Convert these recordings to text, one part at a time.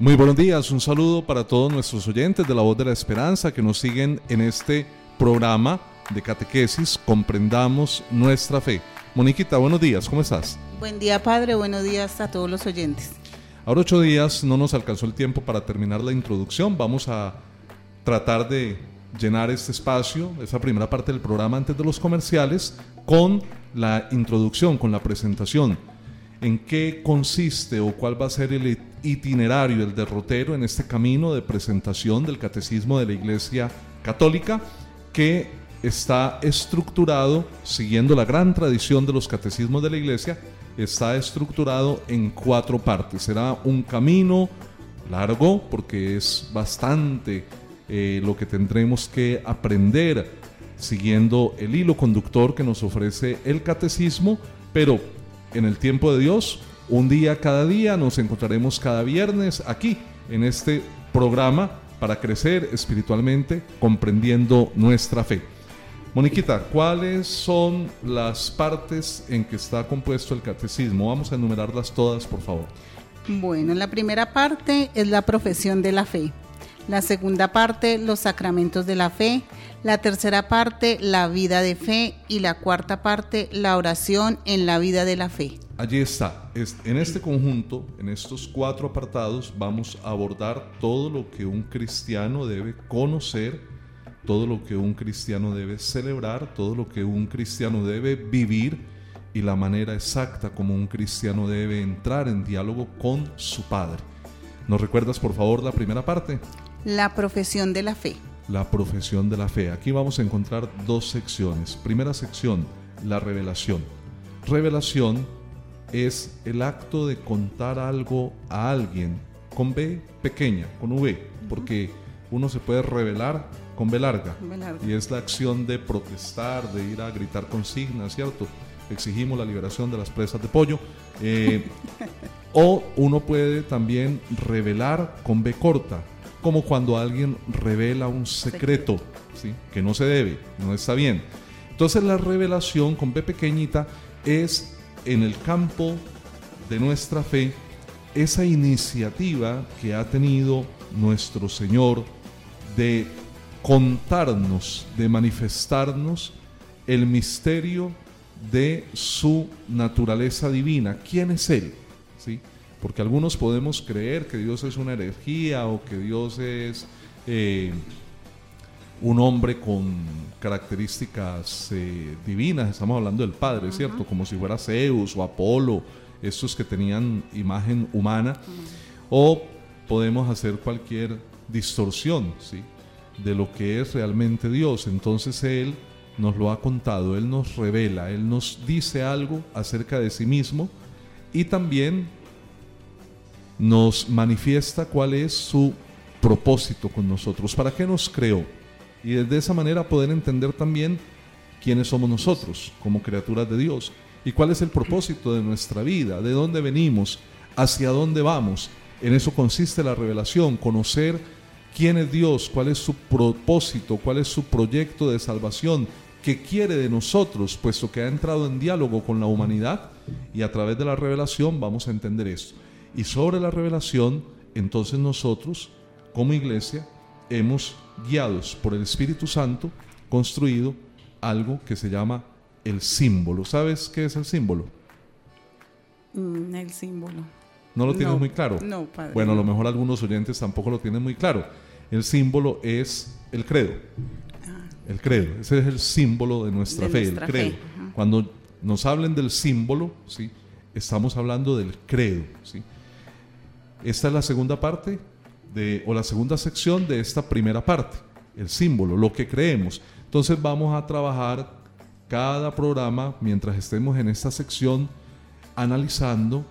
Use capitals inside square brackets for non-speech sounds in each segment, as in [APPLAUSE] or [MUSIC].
Muy buenos días, un saludo para todos nuestros oyentes de la voz de la esperanza que nos siguen en este programa de catequesis Comprendamos nuestra fe. Moniquita, buenos días, ¿cómo estás? Buen día, Padre, buenos días a todos los oyentes. Ahora ocho días no nos alcanzó el tiempo para terminar la introducción, vamos a tratar de llenar este espacio, esa primera parte del programa antes de los comerciales, con la introducción, con la presentación. ¿En qué consiste o cuál va a ser el itinerario, el derrotero en este camino de presentación del catecismo de la Iglesia Católica que está estructurado, siguiendo la gran tradición de los catecismos de la Iglesia, está estructurado en cuatro partes. Será un camino largo porque es bastante eh, lo que tendremos que aprender siguiendo el hilo conductor que nos ofrece el catecismo, pero en el tiempo de Dios un día cada día, nos encontraremos cada viernes aquí en este programa para crecer espiritualmente comprendiendo nuestra fe. Moniquita, ¿cuáles son las partes en que está compuesto el catecismo? Vamos a enumerarlas todas, por favor. Bueno, la primera parte es la profesión de la fe. La segunda parte, los sacramentos de la fe. La tercera parte, la vida de fe. Y la cuarta parte, la oración en la vida de la fe allí está. En este conjunto, en estos cuatro apartados, vamos a abordar todo lo que un cristiano debe conocer, todo lo que un cristiano debe celebrar, todo lo que un cristiano debe vivir y la manera exacta como un cristiano debe entrar en diálogo con su Padre. ¿Nos recuerdas por favor la primera parte? La profesión de la fe. La profesión de la fe. Aquí vamos a encontrar dos secciones. Primera sección, la revelación. Revelación es el acto de contar algo a alguien con B pequeña, con V, porque uno se puede revelar con B larga, y es la acción de protestar, de ir a gritar consignas, ¿cierto? Exigimos la liberación de las presas de pollo. Eh, [LAUGHS] o uno puede también revelar con B corta, como cuando alguien revela un secreto, ¿sí? que no se debe, no está bien. Entonces la revelación con B pequeñita es en el campo de nuestra fe esa iniciativa que ha tenido nuestro Señor de contarnos, de manifestarnos el misterio de su naturaleza divina. ¿Quién es Él? ¿Sí? Porque algunos podemos creer que Dios es una energía o que Dios es eh, un hombre con características eh, divinas, estamos hablando del Padre, ¿cierto? Como si fuera Zeus o Apolo, estos que tenían imagen humana, o podemos hacer cualquier distorsión, ¿sí? De lo que es realmente Dios. Entonces Él nos lo ha contado, Él nos revela, Él nos dice algo acerca de sí mismo y también nos manifiesta cuál es su propósito con nosotros. ¿Para qué nos creó? Y de esa manera poder entender también quiénes somos nosotros como criaturas de Dios y cuál es el propósito de nuestra vida, de dónde venimos, hacia dónde vamos. En eso consiste la revelación, conocer quién es Dios, cuál es su propósito, cuál es su proyecto de salvación, qué quiere de nosotros, puesto que ha entrado en diálogo con la humanidad y a través de la revelación vamos a entender esto. Y sobre la revelación, entonces nosotros, como iglesia, hemos, guiados por el Espíritu Santo, construido algo que se llama el símbolo. ¿Sabes qué es el símbolo? Mm, el símbolo. ¿No lo tienes muy claro? No, padre. Bueno, a lo mejor algunos oyentes tampoco lo tienen muy claro. El símbolo es el credo. Ah. El credo. Ese es el símbolo de nuestra fe, el credo. Cuando nos hablen del símbolo, ¿sí? estamos hablando del credo. ¿sí? Esta es la segunda parte o la segunda sección de esta primera parte, el símbolo, lo que creemos. Entonces vamos a trabajar cada programa mientras estemos en esta sección analizando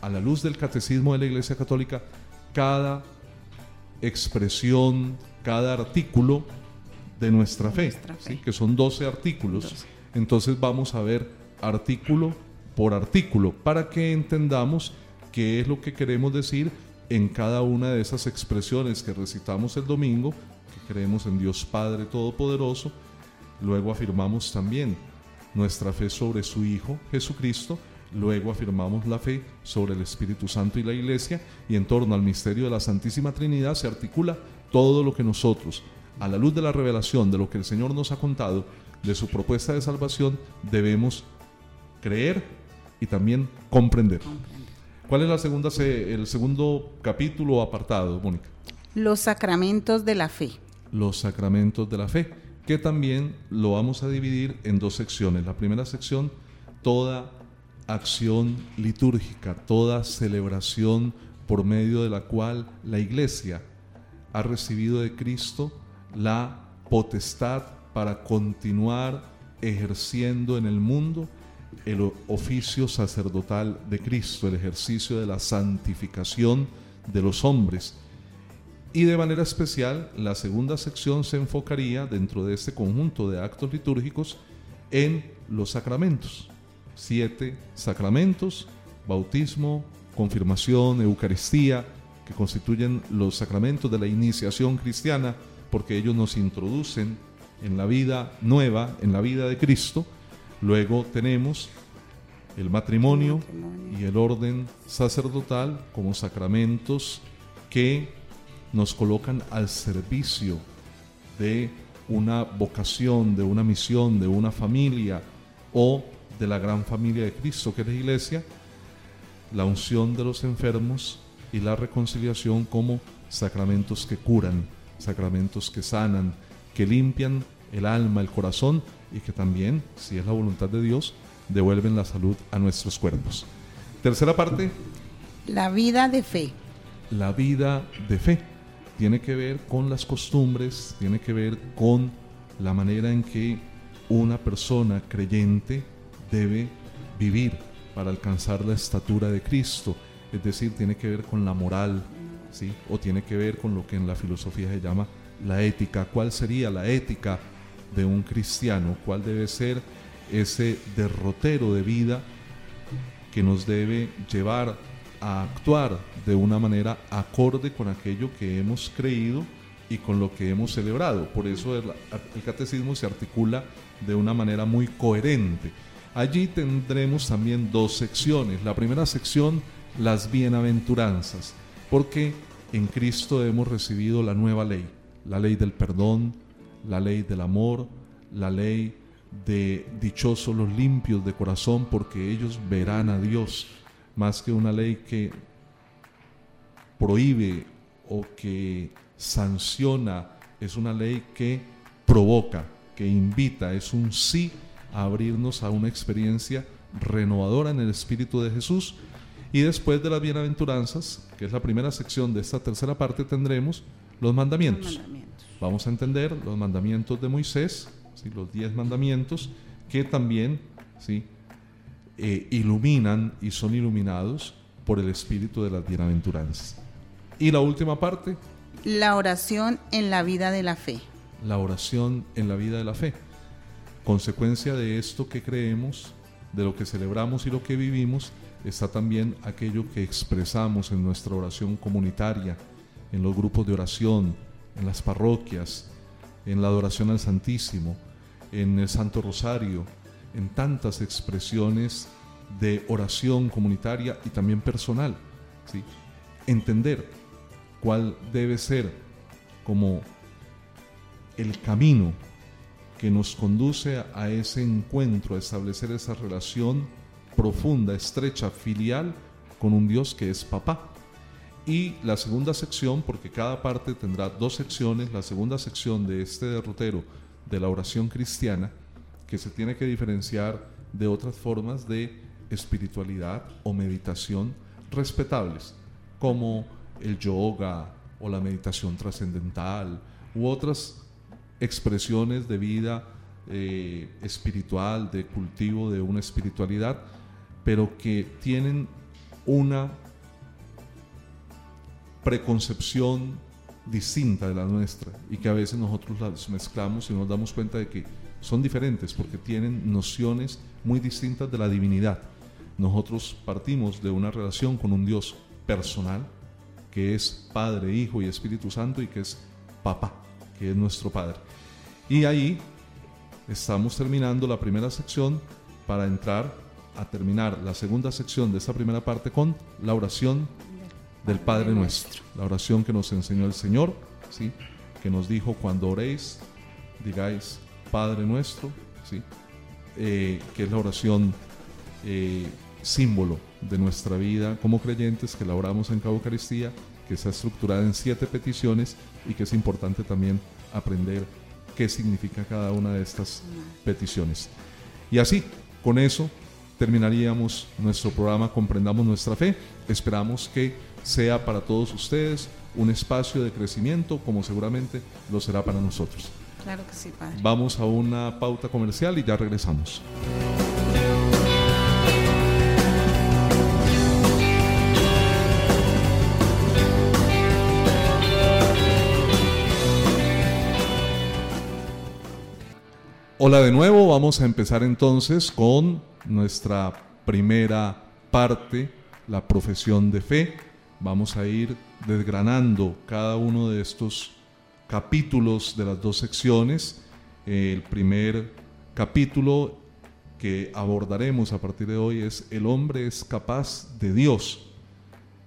a la luz del catecismo de la Iglesia Católica cada expresión, cada artículo de nuestra fe, que son 12 artículos. Entonces vamos a ver artículo por artículo para que entendamos qué es lo que queremos decir en cada una de esas expresiones que recitamos el domingo, que creemos en Dios Padre Todopoderoso, luego afirmamos también nuestra fe sobre su Hijo Jesucristo Luego afirmamos la fe sobre el Espíritu Santo y la Iglesia y en torno al misterio de la Santísima Trinidad se articula todo lo que nosotros, a la luz de la revelación de lo que el Señor nos ha contado, de su propuesta de salvación, debemos creer y también comprender. ¿Cuál es la segunda, el segundo capítulo o apartado, Mónica? Los sacramentos de la fe. Los sacramentos de la fe, que también lo vamos a dividir en dos secciones. La primera sección, toda acción litúrgica, toda celebración por medio de la cual la iglesia ha recibido de Cristo la potestad para continuar ejerciendo en el mundo el oficio sacerdotal de Cristo, el ejercicio de la santificación de los hombres. Y de manera especial, la segunda sección se enfocaría dentro de este conjunto de actos litúrgicos en los sacramentos. Siete sacramentos, bautismo, confirmación, Eucaristía, que constituyen los sacramentos de la iniciación cristiana, porque ellos nos introducen en la vida nueva, en la vida de Cristo, Luego tenemos el matrimonio, y el orden sacerdotal como sacramentos que nos colocan al servicio de una vocación, de una misión, de una familia o de la gran familia de Cristo que es la iglesia, la unción de los enfermos y la reconciliación como sacramentos que curan, sacramentos que sanan, que limpian el alma, el corazón y que también, si es la voluntad de Dios, devuelven la salud a nuestros cuerpos. Tercera parte. La vida de fe. La vida de fe tiene que ver con las costumbres, tiene que ver con la manera en que una persona creyente debe vivir para alcanzar la estatura de Cristo. Es decir, tiene que ver con la moral, ¿sí? o tiene que ver con lo que en la filosofía se llama la ética. ¿Cuál sería la ética de un cristiano, cuál debe ser ese derrotero de vida que nos debe llevar a actuar de una manera acorde con aquello que hemos creído y con lo que hemos celebrado. Por eso el, catecismo se articula de una manera muy coherente. Allí tendremos también dos secciones. La primera sección, las bienaventuranzas, porque en Cristo hemos recibido la nueva ley, la ley del perdón, la ley del amor, la ley de dichosos los limpios de corazón, porque ellos verán a Dios, más que una ley que prohíbe o que sanciona, es una ley que provoca, que invita, es un sí a abrirnos a una experiencia renovadora en el Espíritu de Jesús. Y después de las bienaventuranzas, que es la primera sección de esta tercera parte, tendremos los mandamientos. Vamos a entender los mandamientos de Moisés, los diez mandamientos, que también ¿sí? Eh, iluminan y son iluminados por el espíritu de las bienaventuranzas. Y la última parte. La oración en la vida de la fe. La oración en la vida de la fe. Consecuencia de esto que creemos, de lo que celebramos y lo que vivimos, está también aquello que expresamos en nuestra oración comunitaria, en los grupos de oración, en las parroquias, en la adoración al Santísimo, en el Santo Rosario, en tantas expresiones de oración comunitaria y también personal. ¿sí? Entender cuál debe ser como el camino que nos conduce a ese encuentro, a establecer esa relación profunda, estrecha, filial con un Dios que es papá y la segunda sección, porque cada parte tendrá dos secciones, la segunda sección de este derrotero de la oración cristiana, que se tiene que diferenciar de otras formas de espiritualidad o meditación respetables, como el yoga o la meditación trascendental u otras expresiones de vida eh, espiritual, de cultivo de una espiritualidad, pero que tienen una preconcepción distinta de la nuestra y que a veces nosotros las mezclamos y nos damos cuenta de que son diferentes porque tienen nociones muy distintas de la divinidad. Nosotros partimos de una relación con un Dios personal, que es Padre, Hijo y Espíritu Santo y que es Papá, que es nuestro Padre. Y ahí estamos terminando la primera sección para entrar a terminar la segunda sección de esta primera parte con la oración del Padre nuestro, la oración que nos enseñó el Señor, ¿sí? que nos dijo cuando oréis, digáis Padre nuestro, ¿sí? Eh, que es la oración eh, símbolo de nuestra vida como creyentes, que la oramos en cada Eucaristía, que está estructurada en siete peticiones y que es importante también aprender qué significa cada una de estas peticiones. Y así, con eso, terminaríamos nuestro programa Comprendamos nuestra fe. Esperamos que sea para todos ustedes un espacio de crecimiento, como seguramente lo será para nosotros. Claro que sí, Padre. Vamos a una pauta comercial y ya regresamos. Hola de nuevo, vamos a empezar entonces con nuestra primera parte, la profesión de fe. Vamos a ir desgranando cada uno de estos capítulos de las dos secciones. El primer capítulo que abordaremos a partir de hoy es El hombre es capaz de Dios.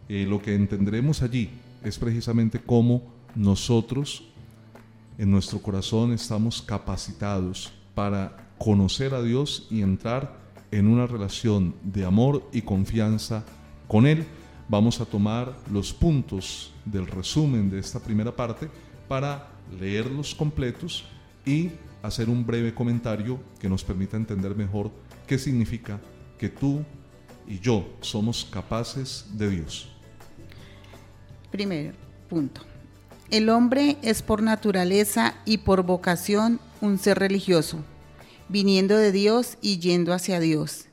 Eh, lo que entenderemos allí es precisamente cómo nosotros en nuestro corazón estamos capacitados para conocer a Dios y entrar en una relación de amor y confianza con Él. Vamos a tomar los puntos del resumen de esta primera parte para leerlos completos y hacer un breve comentario que nos permita entender mejor qué significa que tú y yo somos capaces de Dios. Primer punto. El hombre es por naturaleza y por vocación un ser religioso, viniendo de Dios y yendo hacia Dios.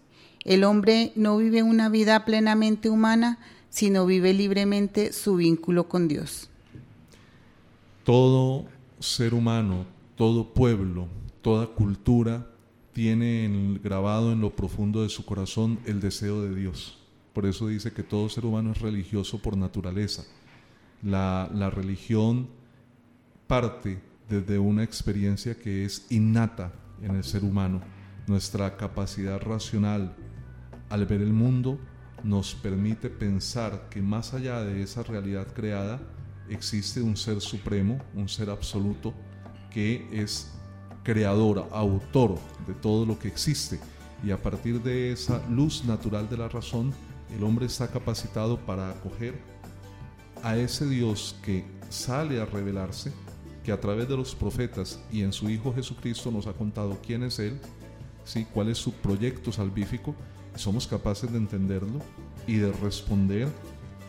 El hombre no vive una vida plenamente humana, sino vive libremente su vínculo con Dios. Todo ser humano, todo pueblo, toda cultura tiene grabado en lo profundo de su corazón el deseo de Dios. Por eso dice que todo ser humano es religioso por naturaleza. La, la religión parte desde una experiencia que es innata en el ser humano. Nuestra capacidad racional al ver el mundo nos permite pensar que más allá de esa realidad creada existe un ser supremo, un ser absoluto que es creador, autor de todo lo que existe. Y a partir de esa luz natural de la razón, el hombre está capacitado para acoger a ese Dios que sale a revelarse que a través de los profetas y en su Hijo Jesucristo nos ha contado quién es Él, ¿sí? cuál es su proyecto salvífico, somos capaces de entenderlo y de responder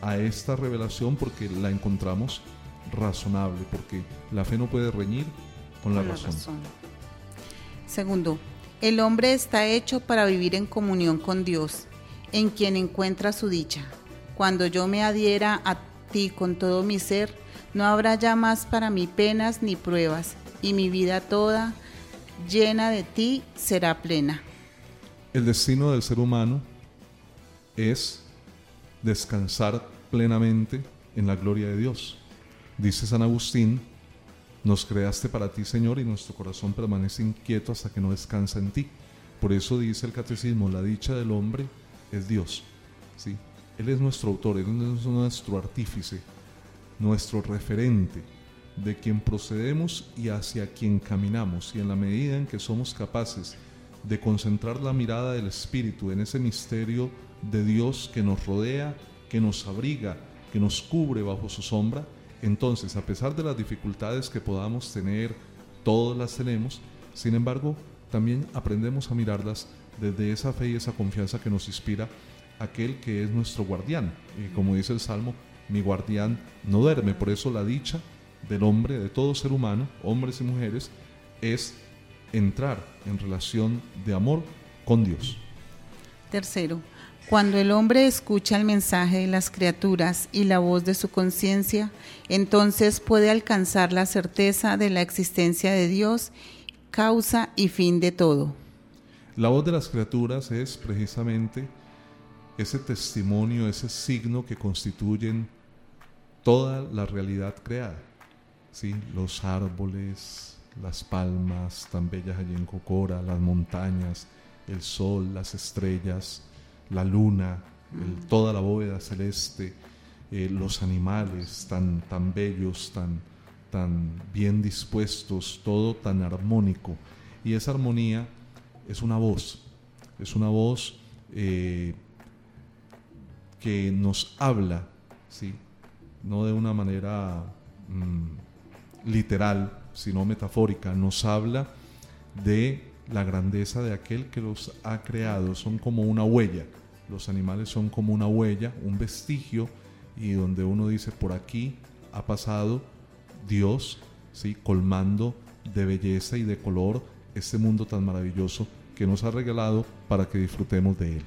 a esta revelación porque la encontramos razonable, porque la fe no puede reñir con la, razón. razón. Segundo, el hombre está hecho para vivir en comunión con Dios, en quien encuentra su dicha. Cuando yo me adhiera a ti con todo mi ser, no habrá ya más para mí penas ni pruebas, y mi vida toda, llena de ti, será plena. El destino del ser humano es descansar plenamente en la gloria de Dios. Dice San Agustín, nos creaste para ti, Señor, y nuestro corazón permanece inquieto hasta que no descansa en ti. Por eso dice el catecismo, la dicha del hombre es Dios. ¿sí? Él es nuestro autor, Él es nuestro artífice, nuestro referente, de quien procedemos y hacia quien caminamos. Y en la medida en que somos capaces de concentrar la mirada del Espíritu en ese misterio de Dios que nos rodea, que nos abriga, que nos cubre bajo su sombra, entonces a pesar de las dificultades que podamos tener, todas las tenemos, sin embargo, también aprendemos a mirarlas desde esa fe y esa confianza que nos inspira aquel que es nuestro guardián. Y como dice el Salmo, mi guardián no duerme. Por eso la dicha del hombre, de todo ser humano, hombres y mujeres, es entrar en relación de amor con Dios. Tercero, cuando el hombre escucha el mensaje de las criaturas y la voz de su conciencia, entonces puede alcanzar la certeza de la existencia de Dios, causa y fin de todo. La voz de las criaturas es precisamente ese testimonio, ese signo que constituyen toda la realidad creada. ¿sí? Los árboles, las palmas tan bellas allí en Cocora, las montañas, el sol, las estrellas, la luna, toda la bóveda celeste, eh, los animales tan, tan bellos, tan, tan bien dispuestos, todo tan armónico. Y esa armonía es una voz, es una voz eh, que nos habla, ¿sí? no de una manera mm, literal, sino metafórica, nos habla de la grandeza de aquel que los ha creado, son como una huella, los animales son como una huella, un vestigio, y donde uno dice, por aquí ha pasado Dios, ¿sí? colmando de belleza y de color este mundo tan maravilloso que nos ha regalado para que disfrutemos de él.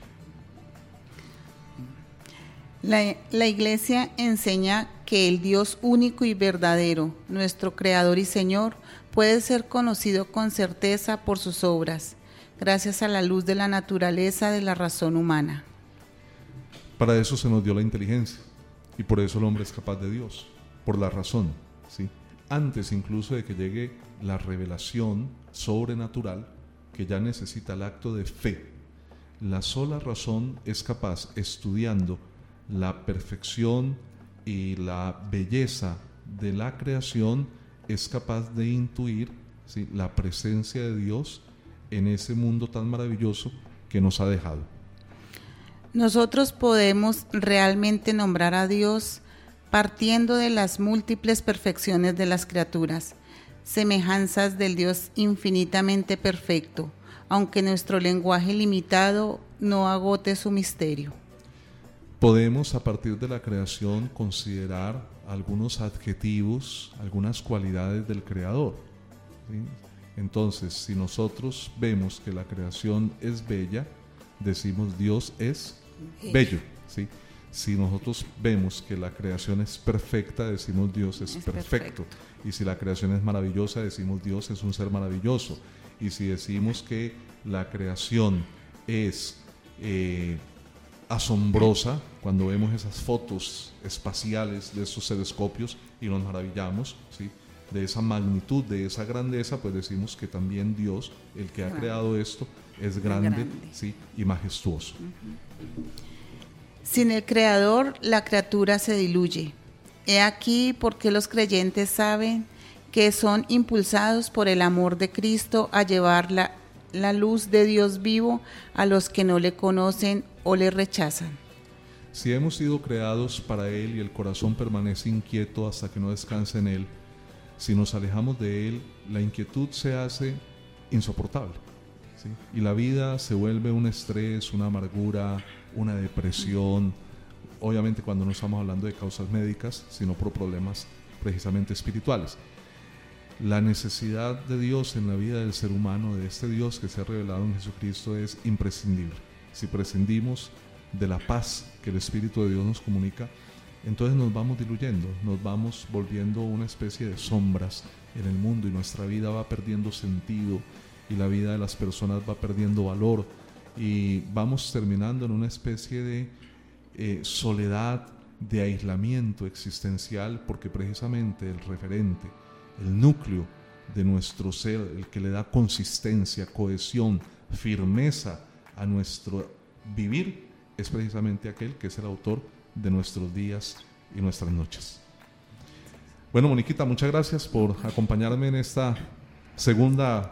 La, iglesia enseña que el Dios único y verdadero, nuestro Creador y Señor, puede ser conocido con certeza por sus obras, gracias a la luz de la naturaleza de la razón humana. Para eso se nos dio la inteligencia y por eso el hombre es capaz de Dios, por la razón, ¿sí? Antes incluso de que llegue la revelación sobrenatural que ya necesita el acto de fe. La sola razón es capaz, estudiando la perfección y la belleza de la creación, es capaz de intuir la presencia de Dios en ese mundo tan maravilloso que nos ha dejado. Nosotros podemos realmente nombrar a Dios partiendo de las múltiples perfecciones de las criaturas, semejanzas del Dios infinitamente perfecto, aunque nuestro lenguaje limitado no agote su misterio. Podemos a partir de la creación considerar algunos adjetivos, algunas cualidades del Creador. Entonces, si nosotros vemos que la creación es bella, decimos Dios es bello. ¿sí? Si nosotros vemos que la creación es perfecta, decimos Dios es, perfecto. Y si la creación es maravillosa, decimos Dios es un ser maravilloso. Y si decimos que la creación es eh, asombrosa, cuando vemos esas fotos espaciales de esos telescopios y nos maravillamos, ¿sí? de esa magnitud, de esa grandeza, pues decimos que también Dios, el que ha creado esto, es grande, ¿sí? y majestuoso. Sin el Creador, la criatura se diluye. He aquí porque los creyentes saben que son impulsados por el amor de Cristo a llevar la, la luz de Dios vivo a los que no le conocen o le rechazan. Si hemos sido creados para Él y el corazón permanece inquieto hasta que no descanse en Él, si nos alejamos de Él, la inquietud se hace insoportable. Y la vida se vuelve un estrés, una amargura, una depresión. Obviamente cuando no estamos hablando de causas médicas, sino por problemas precisamente espirituales. La necesidad de Dios en la vida del ser humano, de este Dios que se ha revelado en Jesucristo, es imprescindible. Si prescindimos de la paz que el Espíritu de Dios nos comunica, entonces nos vamos diluyendo, nos vamos volviendo una especie de sombras en el mundo y nuestra vida va perdiendo sentido y la vida de las personas va perdiendo valor y vamos terminando en una especie de eh, soledad, de aislamiento existencial, porque precisamente el referente, el núcleo de nuestro ser, el que le da consistencia, cohesión, firmeza a nuestro vivir, es precisamente aquel que es el autor de nuestros días y nuestras noches. Bueno, Moniquita, muchas gracias por acompañarme en esta segunda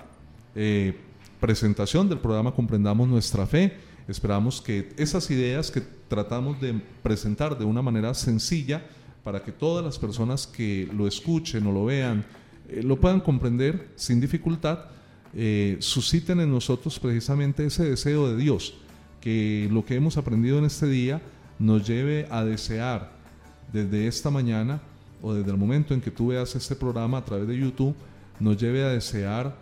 eh, presentación del programa Comprendamos Nuestra Fe. Esperamos que esas ideas que tratamos de presentar de una manera sencilla para que todas las personas que lo escuchen o lo vean eh, lo puedan comprender sin dificultad, eh, susciten en nosotros precisamente ese deseo de Dios, que lo que hemos aprendido en este día nos lleve a desear desde esta mañana o desde el momento en que tú veas este programa a través de YouTube, nos lleve a desear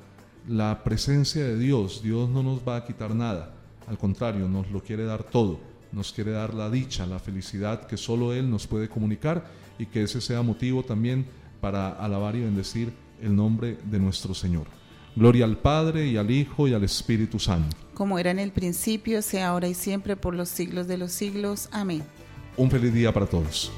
la presencia de Dios. Dios no nos va a quitar nada, al contrario, nos lo quiere dar todo. Nos quiere dar la dicha, la felicidad que solo Él nos puede comunicar y que ese sea motivo también para alabar y bendecir el nombre de nuestro Señor. Gloria al Padre y al Hijo y al Espíritu Santo. Como era en el principio, sea ahora y siempre por los siglos de los siglos. Amén. Un feliz día para todos.